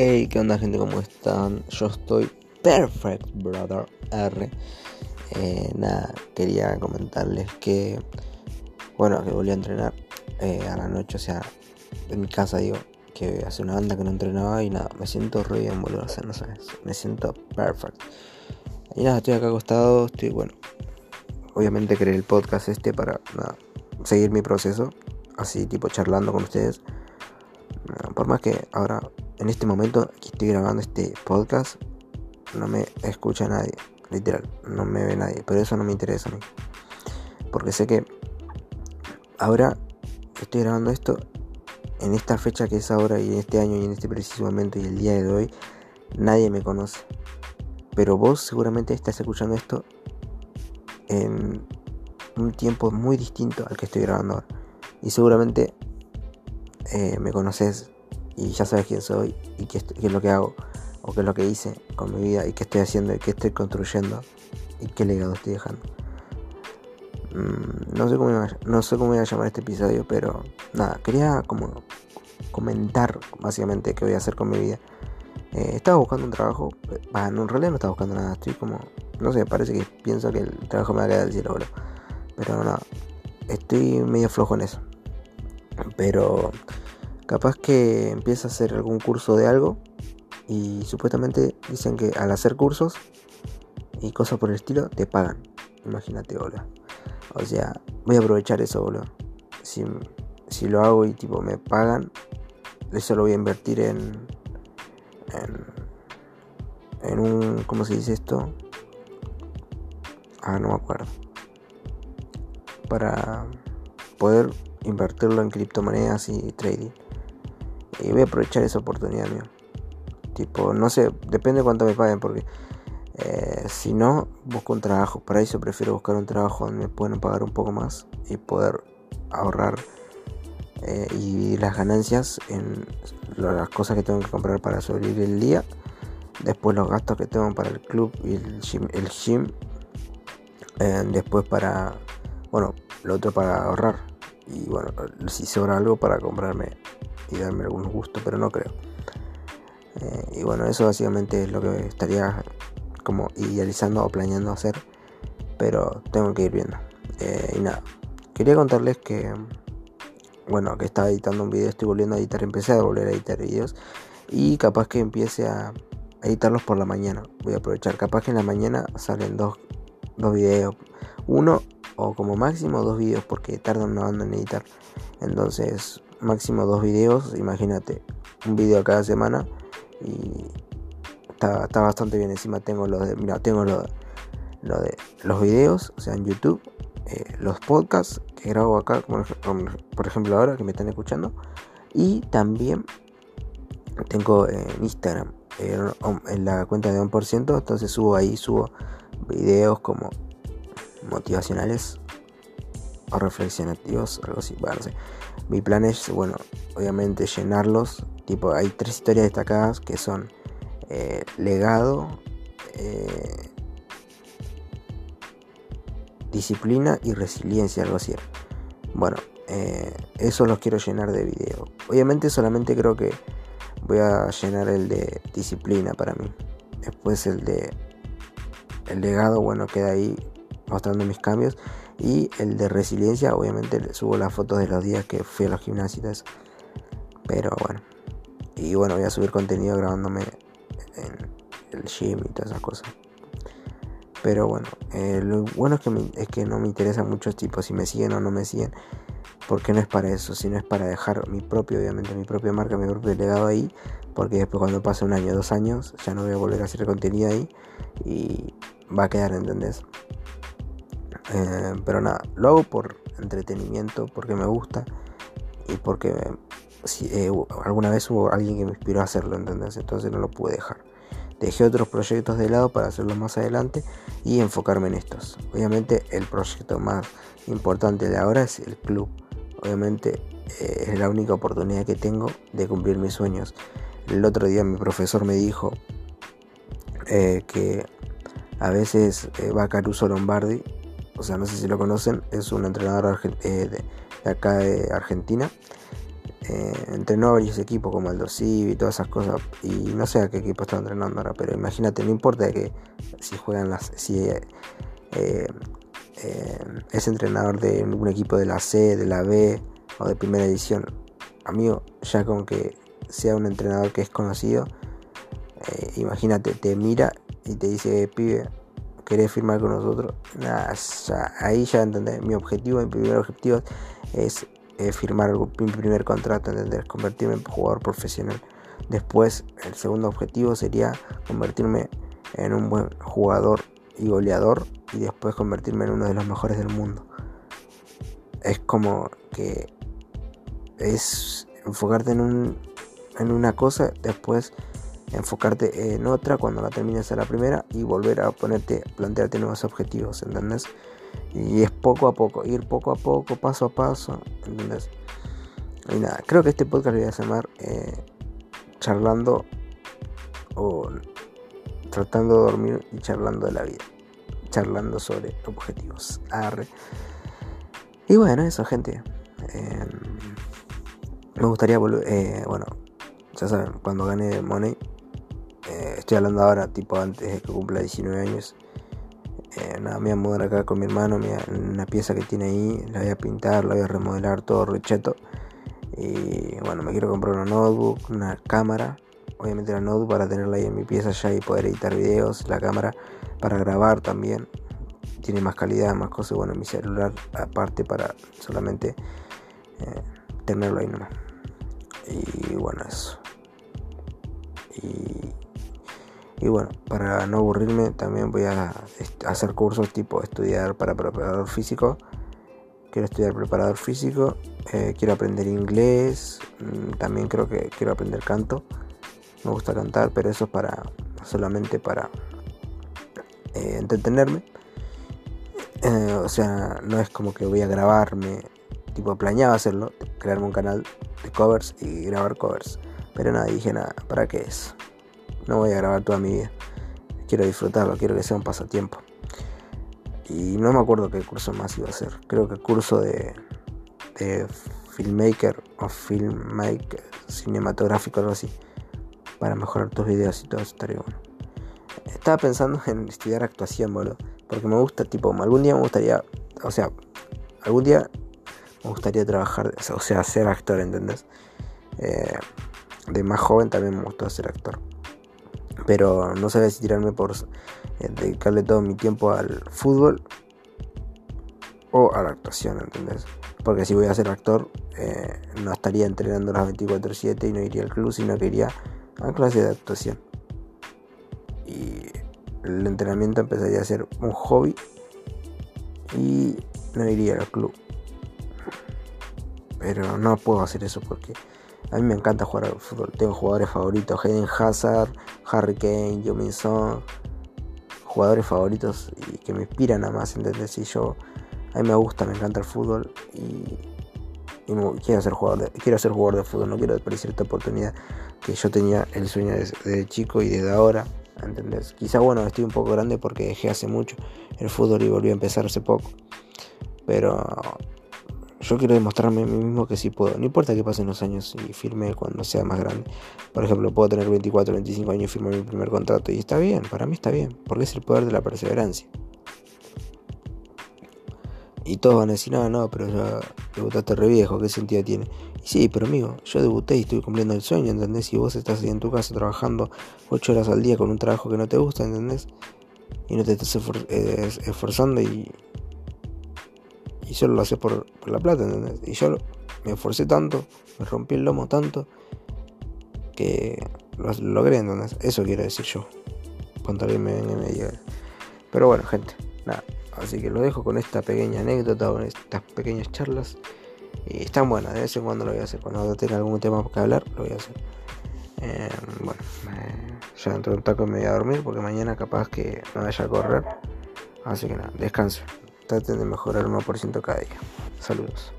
Hey, ¿qué onda gente? ¿Cómo están? Yo estoy perfect, brother R. Eh, nada, quería comentarles que, bueno, que volví a entrenar eh, a la noche, o sea, en mi casa digo, que hace una banda que no entrenaba y nada, me siento re bien, boludo, o sea, no sabes, me siento perfect. Y nada, estoy acá acostado, estoy, bueno, obviamente creé el podcast este para, nada, seguir mi proceso, así tipo charlando con ustedes. Por más que ahora, en este momento que estoy grabando este podcast, no me escucha nadie, literal, no me ve nadie, pero eso no me interesa a mí. Porque sé que ahora estoy grabando esto, en esta fecha que es ahora y en este año y en este preciso momento y el día de hoy, nadie me conoce. Pero vos seguramente estás escuchando esto en un tiempo muy distinto al que estoy grabando ahora. Y seguramente eh, me conoces y ya sabes quién soy y qué, es lo que hago o qué es lo que hice con mi vida y qué estoy haciendo y qué estoy construyendo y qué legado estoy dejando. Mm, no, sé cómo iba, no sé cómo voy a llamar este episodio, pero nada, quería como comentar básicamente qué voy a hacer con mi vida. Eh, estaba buscando un trabajo, bueno, en realidad no estaba buscando nada, estoy como, no sé, parece que pienso que el trabajo me va a quedar del cielo, pero nada, estoy medio flojo en eso. Pero capaz que empieza a hacer algún curso de algo y supuestamente dicen que al hacer cursos y cosas por el estilo te pagan. Imagínate, boludo. O sea, voy a aprovechar eso, boludo. Si, si lo hago y tipo me pagan, eso lo voy a invertir en, en, en un, ¿cómo se dice esto? Ah, no me acuerdo. Para poder invertirlo en criptomonedas y trading. Y voy a aprovechar esa oportunidad, mío. Tipo, no sé, depende de cuánto me paguen, porque eh, si no, busco un trabajo. Para eso prefiero buscar un trabajo donde me puedan pagar un poco más y poder ahorrar eh, y las ganancias en las cosas que tengo que comprar para sobrevivir el día. Después los gastos que tengo para el club y el gym. El gym eh, después para, bueno, lo otro para ahorrar y bueno, si sobra algo para comprarme y darme algunos gustos, pero no creo. Eh, y bueno, eso básicamente es lo que estaría como idealizando o planeando hacer, pero tengo que ir viendo. Eh, y nada, quería contarles que, bueno, que estaba editando un video, estoy volviendo a editar, empecé a volver a editar videos y capaz que empiece a editarlos por la mañana. Voy a aprovechar, capaz que en la mañana salen dos, dos videos. Uno o como máximo dos videos porque tardan una banda en editar. Entonces, máximo dos videos, imagínate, un video cada semana y está, bastante bien. Encima tengo los de, mira, tengo lo, lo de los videos, o sea, en YouTube, eh, los podcasts que grabo acá, como, por ejemplo ahora que me están escuchando, y también tengo en Instagram, en la cuenta de 1%, entonces subo ahí, subo videos como motivacionales reflexionativos, algo así. Bueno, Mi plan es, bueno, obviamente llenarlos. Tipo, hay tres historias destacadas que son eh, legado, eh, disciplina y resiliencia, algo así. Bueno, eh, eso los quiero llenar de video. Obviamente solamente creo que voy a llenar el de disciplina para mí. Después el de el legado, bueno, queda ahí mostrando mis cambios. Y el de resiliencia, obviamente subo las fotos de los días que fui a los gimnasios Pero bueno. Y bueno, voy a subir contenido grabándome en el gym y todas esas cosas. Pero bueno, eh, lo bueno es que, es que no me interesa mucho tipo si me siguen o no me siguen. Porque no es para eso, sino es para dejar mi propio, obviamente, mi propia marca, mi propio legado ahí. Porque después cuando pase un año, dos años, ya no voy a volver a hacer contenido ahí. Y va a quedar, ¿entendés? Eh, pero nada, lo hago por entretenimiento, porque me gusta y porque si, eh, alguna vez hubo alguien que me inspiró a hacerlo, ¿entendés? Entonces no lo pude dejar. Dejé otros proyectos de lado para hacerlo más adelante y enfocarme en estos. Obviamente el proyecto más importante de ahora es el club. Obviamente eh, es la única oportunidad que tengo de cumplir mis sueños. El otro día mi profesor me dijo que a veces va Caruso Lombardi o sea, no sé si lo conocen, es un entrenador eh, de, acá de Argentina. eh, entrenó varios equipos como el Dosiv y todas esas cosas. Y no sé a qué equipo está entrenando ahora, pero imagínate, no importa que si juegan las. si eh, es entrenador de un equipo de la C, de la B o de primera edición. Amigo, ya con que sea un entrenador que es conocido, imagínate, te mira y te dice, pibe, ¿querés firmar con nosotros? ahí ya entendés. Mi objetivo, mi primer objetivo es eh, firmar mi primer contrato, ¿entendés? Convertirme en jugador profesional. Después, el segundo objetivo sería convertirme en un buen jugador y goleador y después convertirme en uno de los mejores del mundo. Es como que es enfocarte en, un, en una cosa, después enfocarte en otra cuando la termines a la primera y volver a ponerte, plantearte nuevos objetivos, ¿entendés? Y es poco a poco, ir poco a poco, paso a paso, ¿entendés? Y nada, creo que este podcast lo voy a llamar eh, charlando o tratando de dormir y charlando de la vida. Charlando sobre objetivos. Y bueno, eso, gente. Em, me gustaría volver. Eh, bueno, ya saben, cuando gane Money. Estoy hablando ahora, tipo antes de que cumpla 19 años. Eh, nada, me voy a mudar acá con mi hermano, una pieza que tiene ahí, la voy a pintar, la voy a remodelar todo recheto. Y bueno, me quiero comprar una notebook, una cámara, obviamente la notebook para tenerla ahí en mi pieza ya y poder editar videos, la cámara para grabar también, tiene más calidad, más cosas, bueno, mi celular aparte para solamente eh, tenerlo ahí nomás. Y bueno, eso. Y y bueno, para no aburrirme también voy a hacer cursos tipo estudiar para preparador físico. Quiero estudiar preparador físico, eh, quiero aprender inglés, mm, también creo que quiero aprender canto. Me gusta cantar, pero eso es para solamente para eh, entretenerme. Eh, o sea, no es como que voy a grabarme, tipo planeaba hacerlo, crearme un canal de covers y grabar covers. Pero nada, dije nada, ¿para qué es? No voy a grabar toda mi vida. Quiero disfrutarlo, quiero que sea un pasatiempo. Y no me acuerdo qué curso más iba a hacer. Creo que el curso de, de filmmaker o filmmaker cinematográfico, algo así. Para mejorar tus videos y todo eso estaría bueno. Estaba pensando en estudiar actuación, boludo. Porque me gusta, tipo, algún día me gustaría, o sea, algún día me gustaría trabajar, o sea, ser actor, ¿entendés? Eh, de más joven también me gustó ser actor pero no sabía si tirarme por eh, dedicarle todo mi tiempo al fútbol o a la actuación, ¿entendés? Porque si voy a ser actor, eh, no estaría entrenando las 24-7 y no iría al club, sino que iría a clase de actuación. Y el entrenamiento empezaría a ser un hobby y no iría al club. Pero no puedo hacer eso porque a mí me encanta jugar al fútbol. Tengo jugadores favoritos: Hayden Hazard, Harry Kane, Joe Son. Jugadores favoritos y que me inspiran a más, ¿entendés? Y yo, a mí me gusta, me encanta el fútbol y, quiero, ser jugador de, quiero ser jugador de fútbol. No quiero desperdiciar esta oportunidad que yo tenía el sueño desde, chico y desde ahora. ¿entendés? Quizá bueno, estoy un poco grande porque dejé hace mucho el fútbol y volví a empezar hace poco. Pero yo quiero demostrarme a mí mismo que sí puedo. No importa que pasen los años y firme cuando sea más grande. Por ejemplo, puedo tener 24, 25 años y firmar mi primer contrato. Y está bien, para mí está bien. Porque es el poder de la perseverancia. Y todos van a decir, no, no, pero ya debutaste re viejo, ¿qué sentido tiene? Y sí, pero amigo, yo debuté y estoy cumpliendo el sueño, ¿entendés? Y vos estás ahí en tu casa trabajando 8 horas al día con un trabajo que no te gusta, ¿entendés? Y no te estás eh, esforzando y, y solo lo hace por, la plata, ¿entendés? Y yo me esforcé tanto, me rompí el lomo tanto, que lo, logré, ¿entendés? Eso quiero decir yo. Contarme en medio. Pero bueno, gente, nada. Así que lo dejo con esta pequeña anécdota, con estas pequeñas charlas. Y están buenas, de vez en cuando lo voy a hacer. Cuando tenga algún tema que hablar, lo voy a hacer. Eh, bueno, ya dentro de un taco me voy a dormir porque mañana capaz que no vaya a correr. Así que nada, descanso traten de mejorar 1% cada día. Saludos.